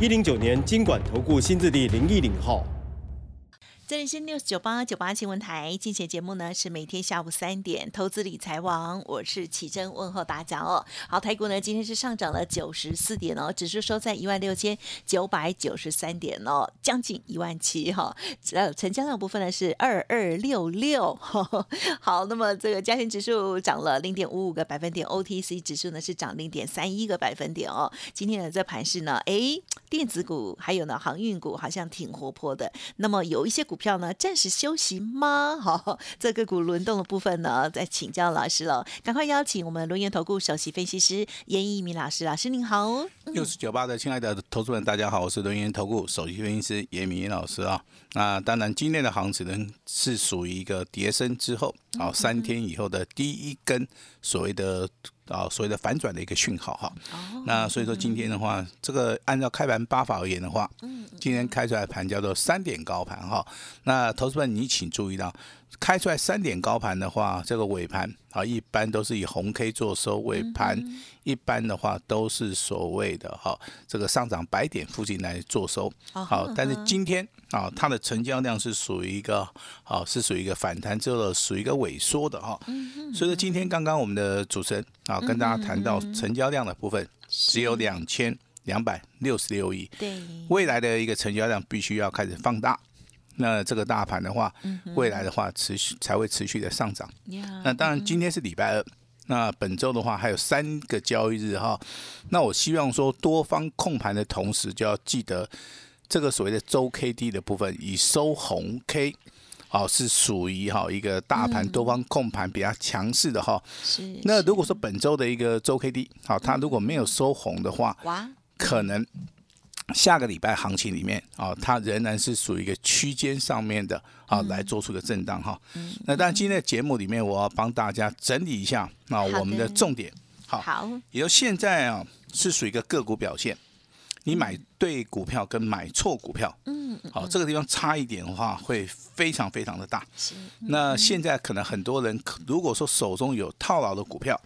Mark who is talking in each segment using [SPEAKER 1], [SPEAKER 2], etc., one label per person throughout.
[SPEAKER 1] 一零九年经管投顾新字第零一零号。
[SPEAKER 2] 这里是 news 九八九八新闻台，今天节目呢是每天下午三点，投资理财王，我是启珍，问候大家哦。好，台股呢今天是上涨了九十四点哦，指数收在一万六千九百九十三点哦，将近一万七哈。呃，成交量部分呢是二二六六。好，那么这个加权指数涨了零点五五个百分点，OTC 指数呢是涨零点三一个百分点哦。今天的这盘是呢，哎，电子股还有呢航运股好像挺活泼的，那么有一些股。票呢？暂时休息吗？好，这个股轮动的部分呢，再请教老师了。赶快邀请我们轮研投顾首席分析师严一鸣老师，老师您好。
[SPEAKER 3] 六十九八的亲爱的投资人，大家好，我是轮研投顾首席分析师严一鸣老师啊。那当然，今天的行情呢是属于一个跌升之后，啊，三天以后的第一根所谓的。啊，所谓的反转的一个讯号哈，那所以说今天的话，这个按照开盘八法而言的话，今天开出来盘叫做三点高盘哈，那投资们你请注意到。开出来三点高盘的话，这个尾盘啊，一般都是以红 K 做收，尾盘一般的话都是所谓的哈，这个上涨百点附近来做收。好，但是今天啊，它的成交量是属于一个啊，是属于一个反弹之后的属于一个萎缩的哈。所以说今天刚刚我们的主持人啊，跟大家谈到成交量的部分只有两千两百六十六亿，
[SPEAKER 2] 对，
[SPEAKER 3] 未来的一个成交量必须要开始放大。那这个大盘的话，未来的话持续才会持续的上涨。那当然，今天是礼拜二，那本周的话还有三个交易日哈。那我希望说，多方控盘的同时，就要记得这个所谓的周 K D 的部分，以收红 K，好是属于哈一个大盘多方控盘比较强势的哈。
[SPEAKER 2] 是。
[SPEAKER 3] 那如果说本周的一个周 K D，好，它如果没有收红的话，哇，可能。下个礼拜行情里面啊，它仍然是属于一个区间上面的啊，来做出个震荡哈。那但今天的节目里面，我要帮大家整理一下啊，我们的重点
[SPEAKER 2] 好，
[SPEAKER 3] 也就现在啊，是属于一个个股表现。你买对股票跟买错股票，嗯，好，这个地方差一点的话，会非常非常的大。那现在可能很多人，如果说手中有套牢的股票，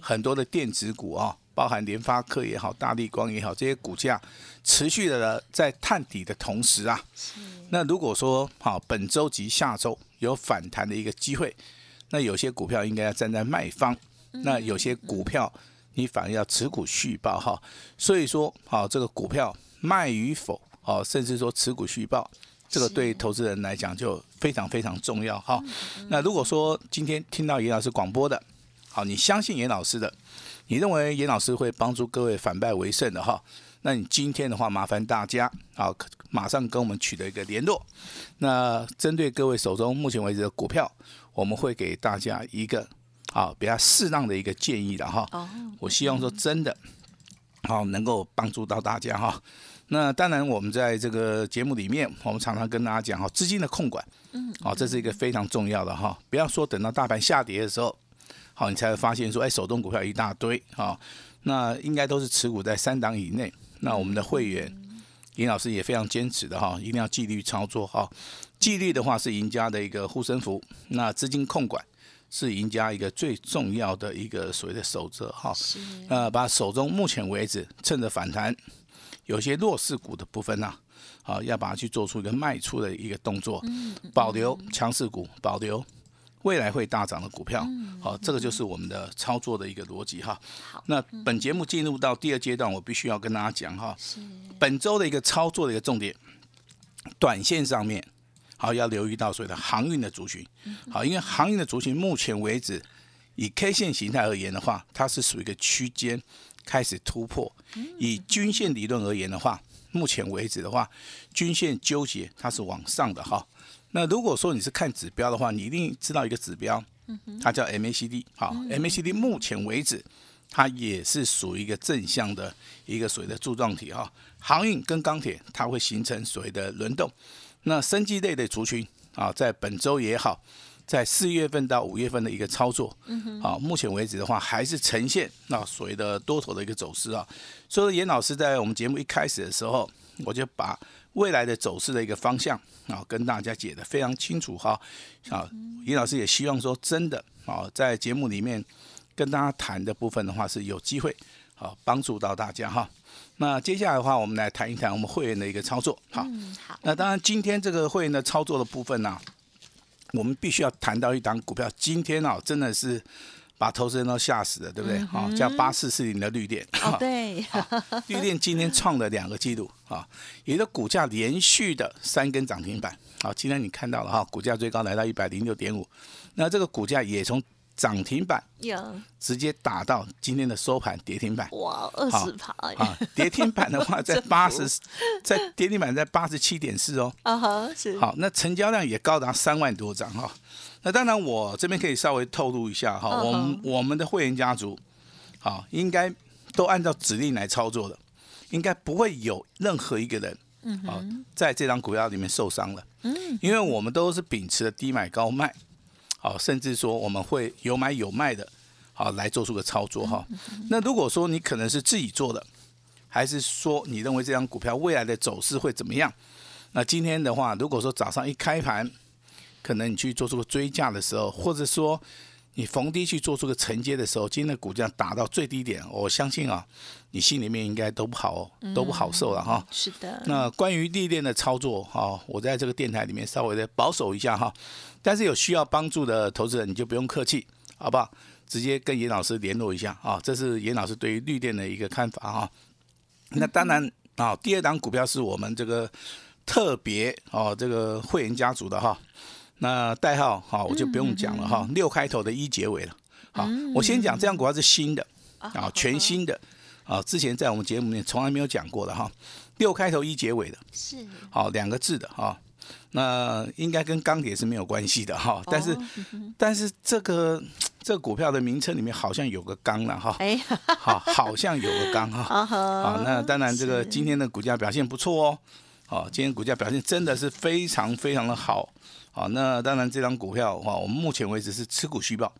[SPEAKER 3] 很多的电子股啊。包含联发科也好，大力光也好，这些股价持续的在探底的同时啊，那如果说好本周及下周有反弹的一个机会，那有些股票应该要站在卖方，那有些股票你反而要持股续报哈。所以说好这个股票卖与否，好甚至说持股续报，这个对投资人来讲就非常非常重要哈。那如果说今天听到严老师广播的，好，你相信严老师的。你认为严老师会帮助各位反败为胜的哈？那你今天的话，麻烦大家啊，马上跟我们取得一个联络。那针对各位手中目前为止的股票，我们会给大家一个啊比较适当的一个建议了哈。哦。我希望说真的，好能够帮助到大家哈。那当然，我们在这个节目里面，我们常常跟大家讲哈，资金的控管，嗯，好，这是一个非常重要的哈。不要说等到大盘下跌的时候。好，你才会发现说，哎，手动股票一大堆，好，那应该都是持股在三档以内。那我们的会员尹老师也非常坚持的哈，一定要纪律操作哈。纪律的话是赢家的一个护身符，那资金控管是赢家一个最重要的一个所谓的守则哈。呃，把手中目前为止趁着反弹有些弱势股的部分呢，好，要把它去做出一个卖出的一个动作，保留强势股，保留。未来会大涨的股票，好，这个就是我们的操作的一个逻辑哈。
[SPEAKER 2] 好，
[SPEAKER 3] 那本节目进入到第二阶段，我必须要跟大家讲哈，本周的一个操作的一个重点，短线上面好要留意到所谓的航运的族群，好，因为航运的族群目前为止以 K 线形态而言的话，它是属于一个区间开始突破，以均线理论而言的话，目前为止的话，均线纠结它是往上的哈。那如果说你是看指标的话，你一定知道一个指标，它叫 MACD。好，MACD 目前为止它也是属于一个正向的一个所谓的柱状体哈。航运跟钢铁它会形成所谓的轮动。那生技类的族群啊，在本周也好，在四月份到五月份的一个操作，啊，目前为止的话还是呈现那所谓的多头的一个走势啊。所以严老师在我们节目一开始的时候，我就把未来的走势的一个方向啊，跟大家解得非常清楚哈。啊，严老师也希望说真的啊，在节目里面跟大家谈的部分的话是有机会好帮助到大家哈。那接下来的话，我们来谈一谈我们会员的一个操作。好，
[SPEAKER 2] 好。
[SPEAKER 3] 那当然，今天这个会员的操作的部分呢，我们必须要谈到一档股票。今天啊，真的是把投资人都吓死了，对不对？好，叫八四四零的绿电。
[SPEAKER 2] 哦，对。
[SPEAKER 3] 绿电今天创了两个记录啊，也就股价连续的三根涨停板。好，今天你看到了哈，股价最高来到一百零六点五，那这个股价也从。涨停板有直接打到今天的收盘跌停板。
[SPEAKER 2] 哇二十趴
[SPEAKER 3] 啊跌停板的话 在八十在跌停板在八十七点四哦。
[SPEAKER 2] 啊哈是。
[SPEAKER 3] 好那成交量也高达三万多张哈。那当然我这边可以稍微透露一下哈我们我们的会员家族好应该都按照指令来操作的应该不会有任何一个人嗯好在这张股票里面受伤了。嗯。因为我们都是秉持的低买高卖。好，甚至说我们会有买有卖的，好来做出个操作哈。那如果说你可能是自己做的，还是说你认为这张股票未来的走势会怎么样？那今天的话，如果说早上一开盘，可能你去做出个追价的时候，或者说。你逢低去做出个承接的时候，今天的股价打到最低点，我相信啊，你心里面应该都不好，都不好受了哈。
[SPEAKER 2] 是的。
[SPEAKER 3] 那关于历练的操作哈，我在这个电台里面稍微的保守一下哈。但是有需要帮助的投资人，你就不用客气，好不好？直接跟严老师联络一下啊。这是严老师对于绿电的一个看法哈。那当然啊，第二档股票是我们这个特别哦，这个会员家族的哈。那代号好，我就不用讲了哈，六开头的一结尾了。好，我先讲这样股票是新的啊，全新的啊，之前在我们节目里面从来没有讲过的哈，六开头一结尾的，
[SPEAKER 2] 是
[SPEAKER 3] 好两个字的哈。那应该跟钢铁是没有关系的哈，但是但是这个这个股票的名称里面好像有个钢了哈，哎，好，好像有个钢 哈。好，那当然这个今天的股价表现不错哦，好，今天股价表现真的是非常非常的好。好，那当然这张股票的话，我们目前为止是持股续报，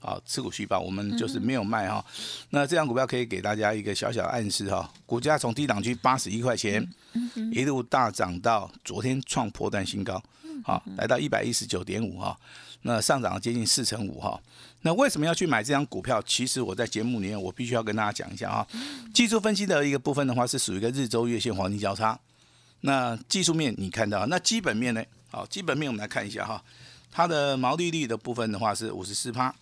[SPEAKER 3] 啊，持股续报，我们就是没有卖哈。那这张股票可以给大家一个小小的暗示哈，股价从低档区八十一块钱，一路大涨到昨天创破断新高，好，来到一百一十九点五哈，那上涨了接近四成五哈。那为什么要去买这张股票？其实我在节目里面我必须要跟大家讲一下啊，技术分析的一个部分的话是属于一个日周月线黄金交叉，那技术面你看到，那基本面呢？好，基本面我们来看一下哈，它的毛利率的部分的话是五十四趴，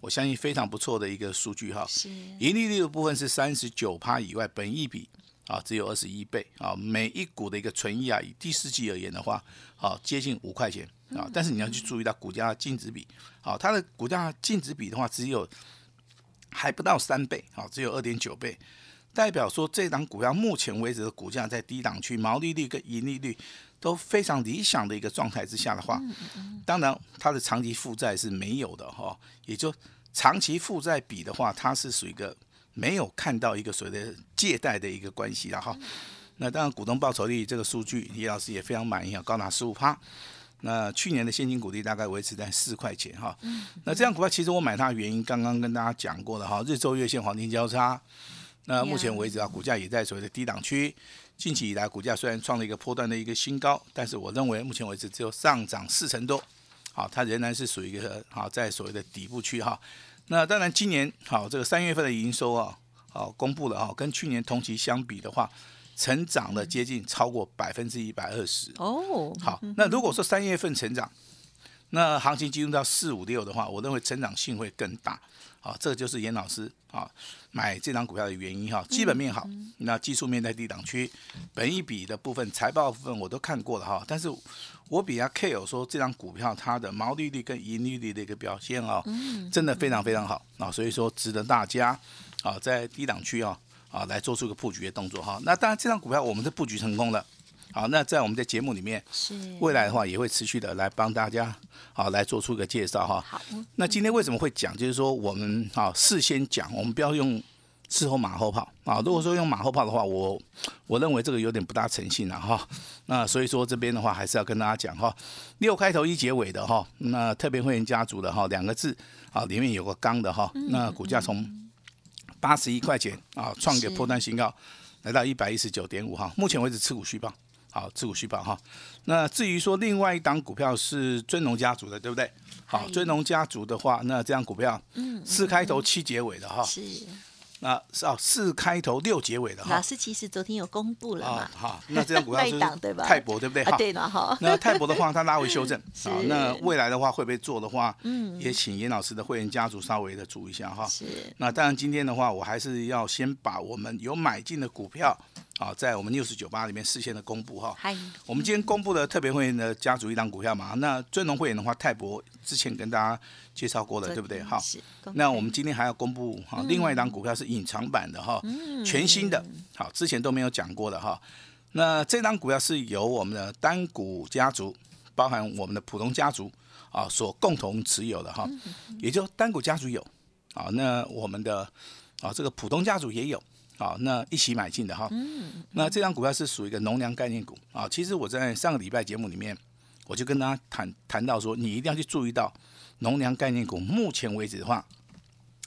[SPEAKER 3] 我相信非常不错的一个数据哈。
[SPEAKER 2] 是。
[SPEAKER 3] 盈利率的部分是三十九趴以外，本益比啊只有二十一倍啊，每一股的一个存益啊，以第四季而言的话，好接近五块钱啊。但是你要去注意到股价净值比，好，它的股价净值比的话只有还不到三倍，好，只有二点九倍。代表说，这档股票目前为止的股价在低档区，毛利率跟盈利率都非常理想的一个状态之下的话，当然它的长期负债是没有的哈，也就长期负债比的话，它是属于一个没有看到一个所谓的借贷的一个关系了哈。那当然股东报酬率这个数据，李老师也非常满意啊，高达十五趴。那去年的现金股利大概维持在四块钱哈。那这样股票其实我买它的原因，刚刚跟大家讲过了哈，日周月线黄金交叉。那目前为止啊，股价也在所谓的低档区。近期以来，股价虽然创了一个波段的一个新高，但是我认为目前为止只有上涨四成多。好，它仍然是属于一个好在所谓的底部区哈。那当然，今年好这个三月份的营收啊，好公布了哈，跟去年同期相比的话，成长了接近超过百分之一百二十。哦，好，那如果说三月份成长，那行情进入到四五六的话，我认为成长性会更大。好，这个就是严老师啊买这张股票的原因哈。基本面好，那技术面在低档区，本一笔的部分、财报部分我都看过了哈。但是我比较 care 说这张股票它的毛利率跟盈利率的一个表现啊，真的非常非常好啊，所以说值得大家啊在低档区啊啊来做出一个布局的动作哈。那当然这张股票我们是布局成功了，好，那在我们的节目里面，
[SPEAKER 2] 是
[SPEAKER 3] 未来的话也会持续的来帮大家好来做出一个介绍哈。
[SPEAKER 2] 好，
[SPEAKER 3] 那今天为什么会讲？就是说我们啊事先讲，我们不要用事后马后炮啊。如果说用马后炮的话，我我认为这个有点不大诚信了哈。那所以说这边的话还是要跟大家讲哈，六开头一结尾的哈，那特别会员家族的哈两个字啊，里面有个刚的哈，那股价从八十一块钱啊创一个破断新高，来到一百一十九点五哈，目前为止持股续报。好，持股续报哈。那至于说另外一档股票是尊龙家族的，对不对？好，尊龙家族的话，那这样股票，
[SPEAKER 2] 嗯
[SPEAKER 3] 四开头七结尾的哈，
[SPEAKER 2] 是
[SPEAKER 3] 那是哦四开头六结尾的哈，
[SPEAKER 2] 老师其实昨天有公布了嘛，
[SPEAKER 3] 好，那这张股票 是泰博，对不对？
[SPEAKER 2] 啊
[SPEAKER 3] 好，
[SPEAKER 2] 对了哈，
[SPEAKER 3] 那泰博的话，它拉回修正，
[SPEAKER 2] 是。
[SPEAKER 3] 好，那未来的话会不会做的话，
[SPEAKER 2] 嗯。
[SPEAKER 3] 也请严老师的会员家族稍微的注意一下哈。
[SPEAKER 2] 是。
[SPEAKER 3] 那当然，今天的话，我还是要先把我们有买进的股票，啊，在我们六十九八里面事先的公布哈。
[SPEAKER 2] 嗨，
[SPEAKER 3] 我们今天公布的特别会员的家族一档股票嘛，那尊龙会员的话，泰博之前跟大家介绍过了，对不对？好，那我们今天还要公布哈，
[SPEAKER 2] 嗯
[SPEAKER 3] 另外一档股票是隐藏版的哈，全新的，好，之前都没有讲过的哈。那这档股票是由我们的单股家族，包含我们的普通家族啊所共同持有的哈，也就单股家族有，啊，那我们的啊这个普通家族也有。好，那一起买进的哈。那这张股票是属于一个农粮概念股啊。其实我在上个礼拜节目里面，我就跟大家谈谈到说，你一定要去注意到农粮概念股。目前为止的话，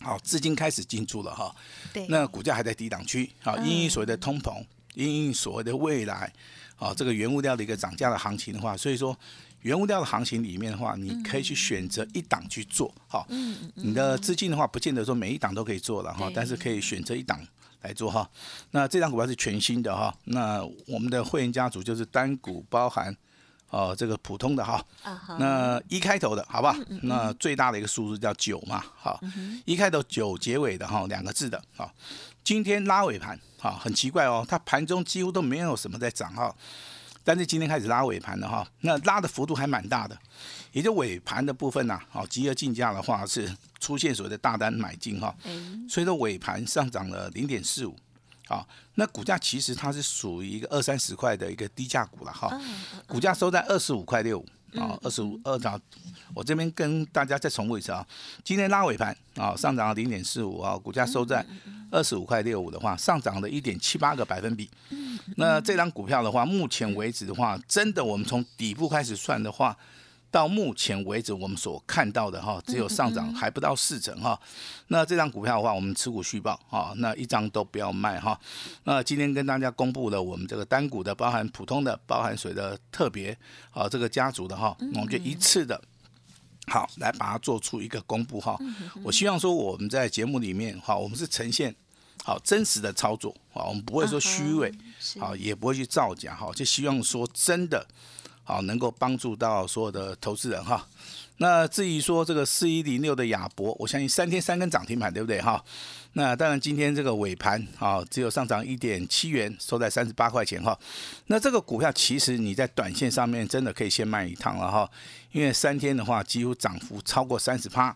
[SPEAKER 3] 好，资金开始进驻了哈。
[SPEAKER 2] 对，
[SPEAKER 3] 那股价还在低档区，好，
[SPEAKER 2] 嗯
[SPEAKER 3] 因应所谓的通膨，因应所谓的未来，啊，这个原物料的一个涨价的行情的话，所以说原物料的行情里面的话，你可以去选择一档去做，好，你的资金的话，不见得说每一档都可以做了哈，但是可以选择一档。来做哈，那这张股票是全新的哈，那我们的会员家族就是单股包含，哦这个普通的哈，那一开头的好吧？
[SPEAKER 2] 嗯
[SPEAKER 3] 那最大的一个数字叫九嘛，好，一开头九结尾的哈，两个字的，好，今天拉尾盘，好，很奇怪哦，它盘中几乎都没有什么在涨哈，但是今天开始拉尾盘了哈，那拉的幅度还蛮大的，也就尾盘的部分呐、好，集合竞价的话是出现所谓的大单买进哈，
[SPEAKER 2] 哎，
[SPEAKER 3] 所以说尾盘上涨了零点四五。好，那股价其实它是属于一个二三十块的一个低价股了哈，股价收在二十五块六五啊，二十五二涨。我这边跟大家再重复一次啊，今天拉尾盘啊，上涨了零点四五啊，股价收在二十五块六五的话，上涨了一点七八个百分比。那这张股票的话，目前为止的话，真的我们从底部开始算的话，到目前为止我们所看到的哈，只有上涨还不到四成哈。那这张股票的话，我们持股续报哈，那一张都不要卖哈。那今天跟大家公布了我们这个单股的，包含普通的，包含水的特别啊，这个家族的哈，我们就一次的。好，来把它做出一个公布哈。我希望说我们在节目里面哈，我们是呈现好真实的操作啊，我们不会说虚伪，
[SPEAKER 2] 是
[SPEAKER 3] 好，也不会去造假哈，就希望说真的好能够帮助到所有的投资人哈。那至于说这个四一零六的亚博，我相信三天三根涨停板，对不对哈？那当然今天这个尾盘啊，只有上涨一点七元，收在三十八块钱哈。那这个股票其实你在短线上面真的可以先卖一趟了哈，因为三天的话几乎涨幅超过三十趴。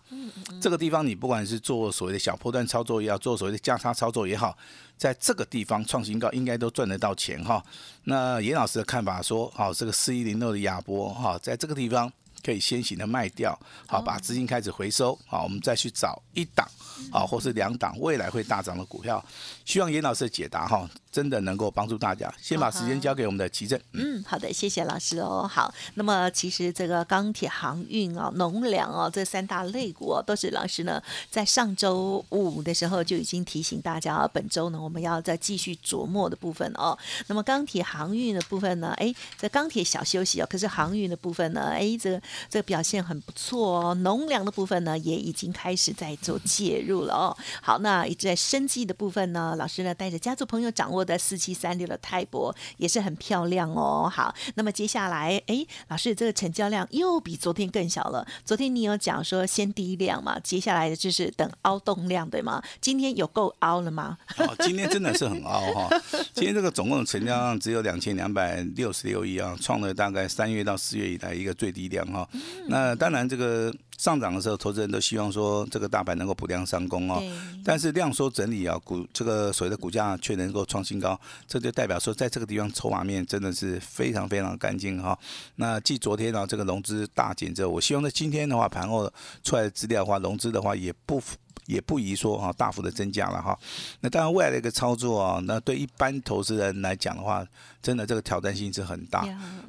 [SPEAKER 3] 这个地方你不管是做所谓的小波段操作也好，做所谓的价差操作也好，在这个地方创新高应该都赚得到钱哈。那严老师的看法说，好，这个四一零六的亚博哈，在这个地方。可以先行的卖掉，好，把资金开始回收，好，我们再去找一档，好，或是两档未来会大涨的股票。希望严老师的解答哈，真的能够帮助大家。先把时间交给我们的奇正。
[SPEAKER 2] 嗯，好的，谢谢老师哦。好，那么其实这个钢铁、航运啊、农粮啊这三大类股啊，都是老师呢在上周五的时候就已经提醒大家，啊本周呢我们要再继续琢磨的部分哦。那么钢铁、航运的部分呢，哎，这钢铁小休息哦，可是航运的部分呢，哎，这个这个表现很不错哦。农粮的部分呢，也已经开始在做介入了哦。好，那一直在生机的部分呢，老师呢带着家族朋友掌握的四七三六的泰博也是很漂亮哦。好，那么接下来，哎，老师这个成交量又比昨天更小了。昨天你有讲说先低量嘛，接下来的就是等凹动量对吗？今天有够凹了吗？
[SPEAKER 3] 哦，今天真的是很凹哈，今天这个总共成交量只有两千两百六十六亿啊，创了大概三月到四月以来一个最低量哈。那当然这个上涨的时候，投资人都希望说这个大盘能够补量上攻哦。
[SPEAKER 2] 对，
[SPEAKER 3] 但是量缩整理啊，股这个所谓的股价却能够创新新高，这就代表说在这个地方筹码面真的是非常非常干净哈。那继昨天呢这个融资大减之后，我希望在今天的话盘后出来的资料的话，融资的话也不。也不宜说哈大幅的增加了哈，那当然未来的一个操作啊，那对一般投资人来讲的话，真的这个挑战性是很大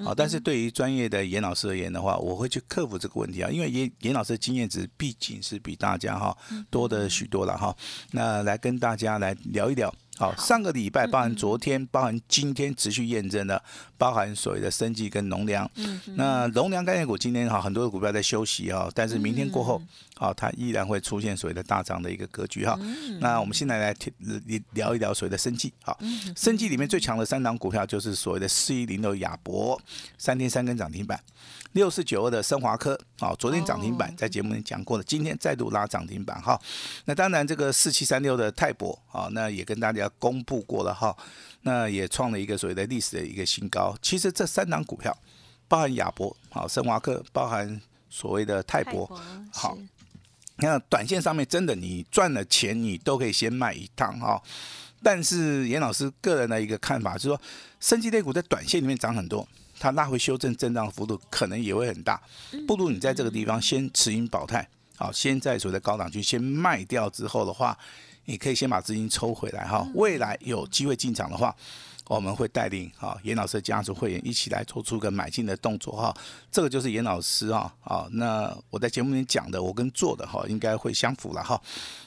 [SPEAKER 3] 啊。但是对于专业的严老师而言的话，我会去克服这个问题啊，因为严严老师的经验值毕竟是比大家哈多的许多了哈。那来跟大家来聊一聊。好，上个礼拜包含昨天，包含今天持续验证的，包含所谓的生计跟农粮。嗯，那农粮概念股今天哈很多的股票在休息哈，但是明天过后，好它依然会出现所谓的大涨的一个格局哈。那我们现在来聊一聊所谓的生计。好，生计里面最强的三档股票就是所谓的四一零六亚博，三天三根涨停板。六四九二的升华科，啊，昨天涨停板，在节目里讲过了，今天再度拉涨停板哈。那当然，这个四七三六的泰博，啊，那也跟大家公布过了哈，那也创了一个所谓的历史的一个新高。其实这三档股票，包含亚博，好，升华科，包含所谓的泰博，好，那短线上面真的你赚了钱，你都可以先卖一趟哈。但是严老师个人的一个看法是说，升级类股在短线里面涨很多。它拉回修正震荡幅度可能也会很大，不如你在这个地方先持盈保泰，好，先在所谓的高档区先卖掉之后的话，你可以先把资金抽回来哈，未来有机会进场的话。我们会带领哈严老师的家族会员一起来做出个买进的动作哈，这个就是严老师啊啊，那我在节目里讲的，我跟做的哈应该会相符了哈。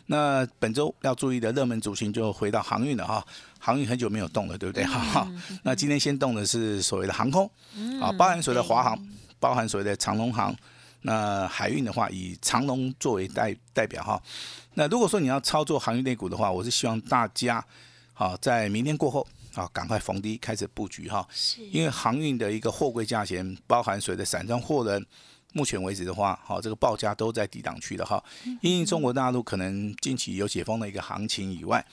[SPEAKER 3] 那本周要注意的热门主型就回到航运了哈，航运很久没有动了，对不对哈？那今天先动的是所谓的航空啊，包含所谓的华航，包含所谓的长龙航。那海运的话，以长龙作为代代表哈。那如果说你要操作航运类股的话，我是希望大家好在明天过后。啊，赶快逢低开始布局哈，因为航运的一个货柜价钱，包含水的散装货轮，目前为止的话，好这个报价都在低档区的哈。因为中国大陆可能近期有解封的一个行情以外，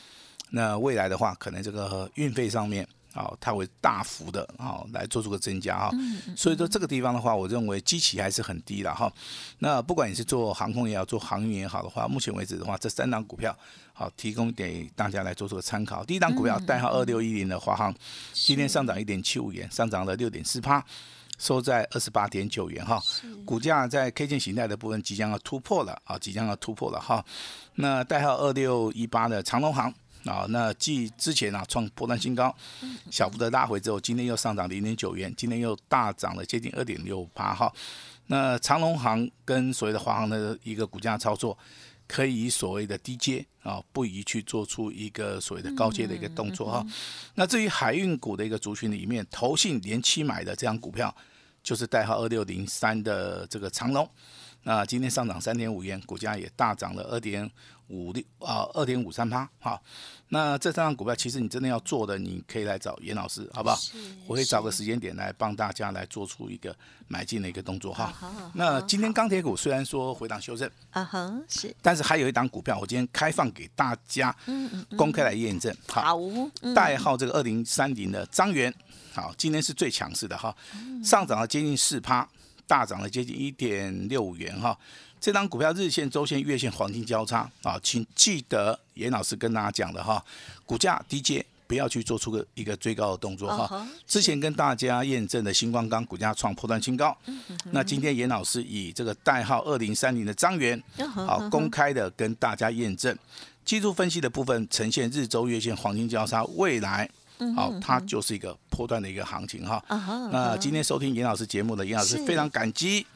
[SPEAKER 3] 那未来的话，可能这个运费上面。好，它会大幅的啊来做出个增加哈，所以说这个地方的话，我认为基期还是很低的哈。那不管你是做航空也好，做航运也好的话，目前为止的话，这三档股票好提供给大家来做出个参考。第一档股票代号二六一零的华航，今天上涨一点七五元，上涨了六点四趴，收在二十八点九元哈。股价在 K 线形态的部分即将要突破了啊，即将要突破了哈。那代号二六一八的长隆航。啊，那继之前啊创破断新高，小幅的拉回之后，今天又上涨零点九元，今天又大涨了接近二点六八哈。那长隆行跟所谓的华航的一个股价操作，可以以所谓的低阶啊，不宜去做出一个所谓的高阶的一个动作哈。那至于海运股的一个族群里面，投信连期买的这张股票，就是代号二六零三的这个长隆。那今天上涨三点五元，股价也大涨了二点五六啊，二点五三趴。哈，那这三张股票，其实你真的要做的，你可以来找严老师，好不好？我会找个时间点来帮大家来做出一个买进的一个动作哈。那今天钢铁股虽然说回档修正，啊哈，是，但是还有一档股票，我今天开放给大家公开来验证。好，代号这个二零三零的张元，好，今天是最强势的哈，上涨了接近四趴。大涨了接近一点六五元哈，这张股票日线、周线、月线黄金交叉啊，请记得严老师跟大家讲的哈，股价低阶不要去做出个一个追高的动作哈。之前跟大家验证的星光钢股价创破断新高，那今天严老师以这个代号二零三零的张元，好公开的跟大家验证，技术分析的部分呈现日周月线黄金交叉，未来。好，它就是一个波段的一个行情哈。那今天收听严老师节目的严老师非常感激，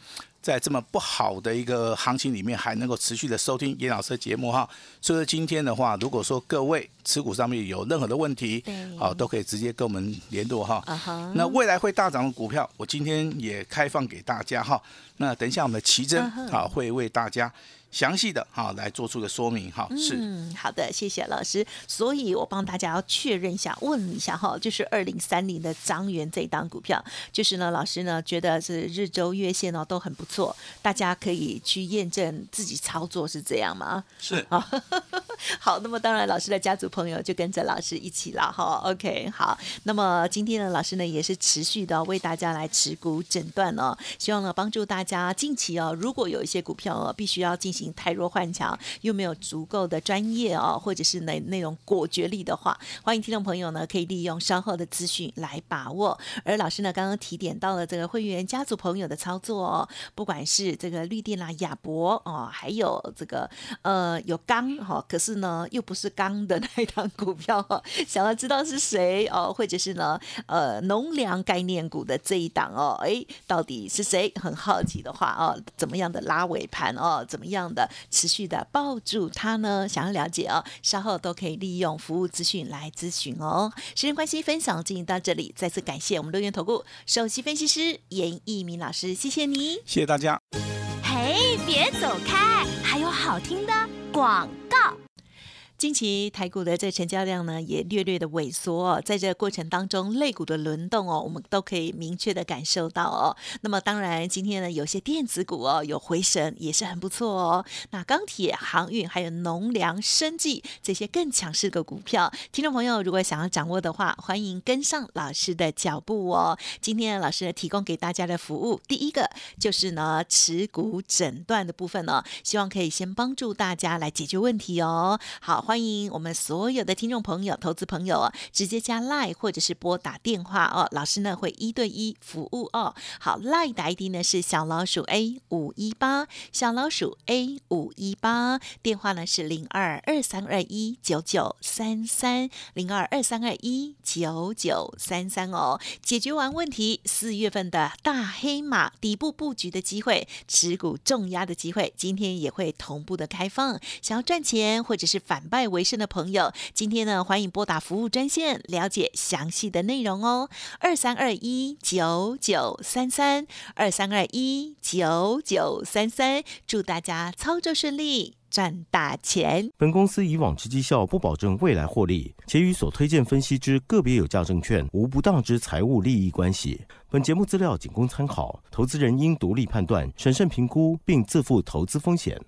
[SPEAKER 3] 在这么不好的一个行情里面，还能够持续的收听严老师的节目哈。所以说今天的话，如果说各位持股上面有任何的问题，好，都可以直接跟我们联络哈。那未来会大涨的股票，我今天也开放给大家哈。那等一下我们的奇珍啊，会为大家。详细的哈来做出个说明哈，是
[SPEAKER 2] 嗯好的，谢谢老师。所以我帮大家要确认一下，问一下哈，就是二零三零的张元这档股票，就是呢老师呢觉得是日周月线哦都很不错，大家可以去验证自己操作是这样吗？
[SPEAKER 3] 是啊，
[SPEAKER 2] 好，那么当然老师的家族朋友就跟着老师一起了哈。OK，好，那么今天呢老师呢也是持续的为大家来持股诊断哦，希望呢帮助大家近期哦如果有一些股票哦必须要进行。行太弱换强，又没有足够的专业哦，或者是那那种果决力的话，欢迎听众朋友呢可以利用稍后的资讯来把握。而老师呢刚刚提点到了这个会员家族朋友的操作哦，不管是这个绿电啦、亚博哦，还有这个呃有钢哈，可是呢又不是钢的那一档股票哈，想要知道是谁哦，或者是呢呃农粮概念股的这一档哦，哎，到底是谁？很好奇的话哦，怎么样的拉尾盘哦，怎么样的持续的抱住它呢？想要了解哦，稍后都可以利用服务资讯来咨询哦。时间关系，分享进行到这里，再次感谢我们六元投顾首席分析师严一鸣老师，谢谢你，
[SPEAKER 3] 谢谢大家。
[SPEAKER 4] 嘿，别走开，还有好听的广告。
[SPEAKER 2] 近期台股的这成交量呢，也略略的萎缩哦。在这过程当中，类股的轮动哦，我们都可以明确的感受到哦。那么当然，今天呢，有些电子股哦有回神，也是很不错哦。那钢铁、航运还有农粮、生技这些更强势的股票，听众朋友如果想要掌握的话，欢迎跟上老师的脚步哦。今天老师提供给大家的服务，第一个就是呢持股诊断的部分呢，希望可以先帮助大家来解决问题哦。好。欢迎我们所有的听众朋友、投资朋友哦，直接加 Line 或者是拨打电话哦，老师呢会一对一服务哦。好，Line 的 ID 呢是小老鼠 A 五一八，小老鼠 A 五一八，电话呢是零二二三二一九九三三零二二三二一九九三三哦。解决完问题，四月份的大黑马底部布局的机会，持股重压的机会，今天也会同步的开放。想要赚钱或者是反败。爱为生的朋友，今天呢，欢迎拨打服务专线了解详细的内容哦，二三二一九九三三，二三二一九九三三，祝大家操作顺利，赚大钱。
[SPEAKER 1] 本公司以往之绩效不保证未来获利，且与所推荐分析之个别有价证券无不当之财务利益关系。本节目资料仅供参考，投资人应独立判断、审慎评估，并自负投资风险。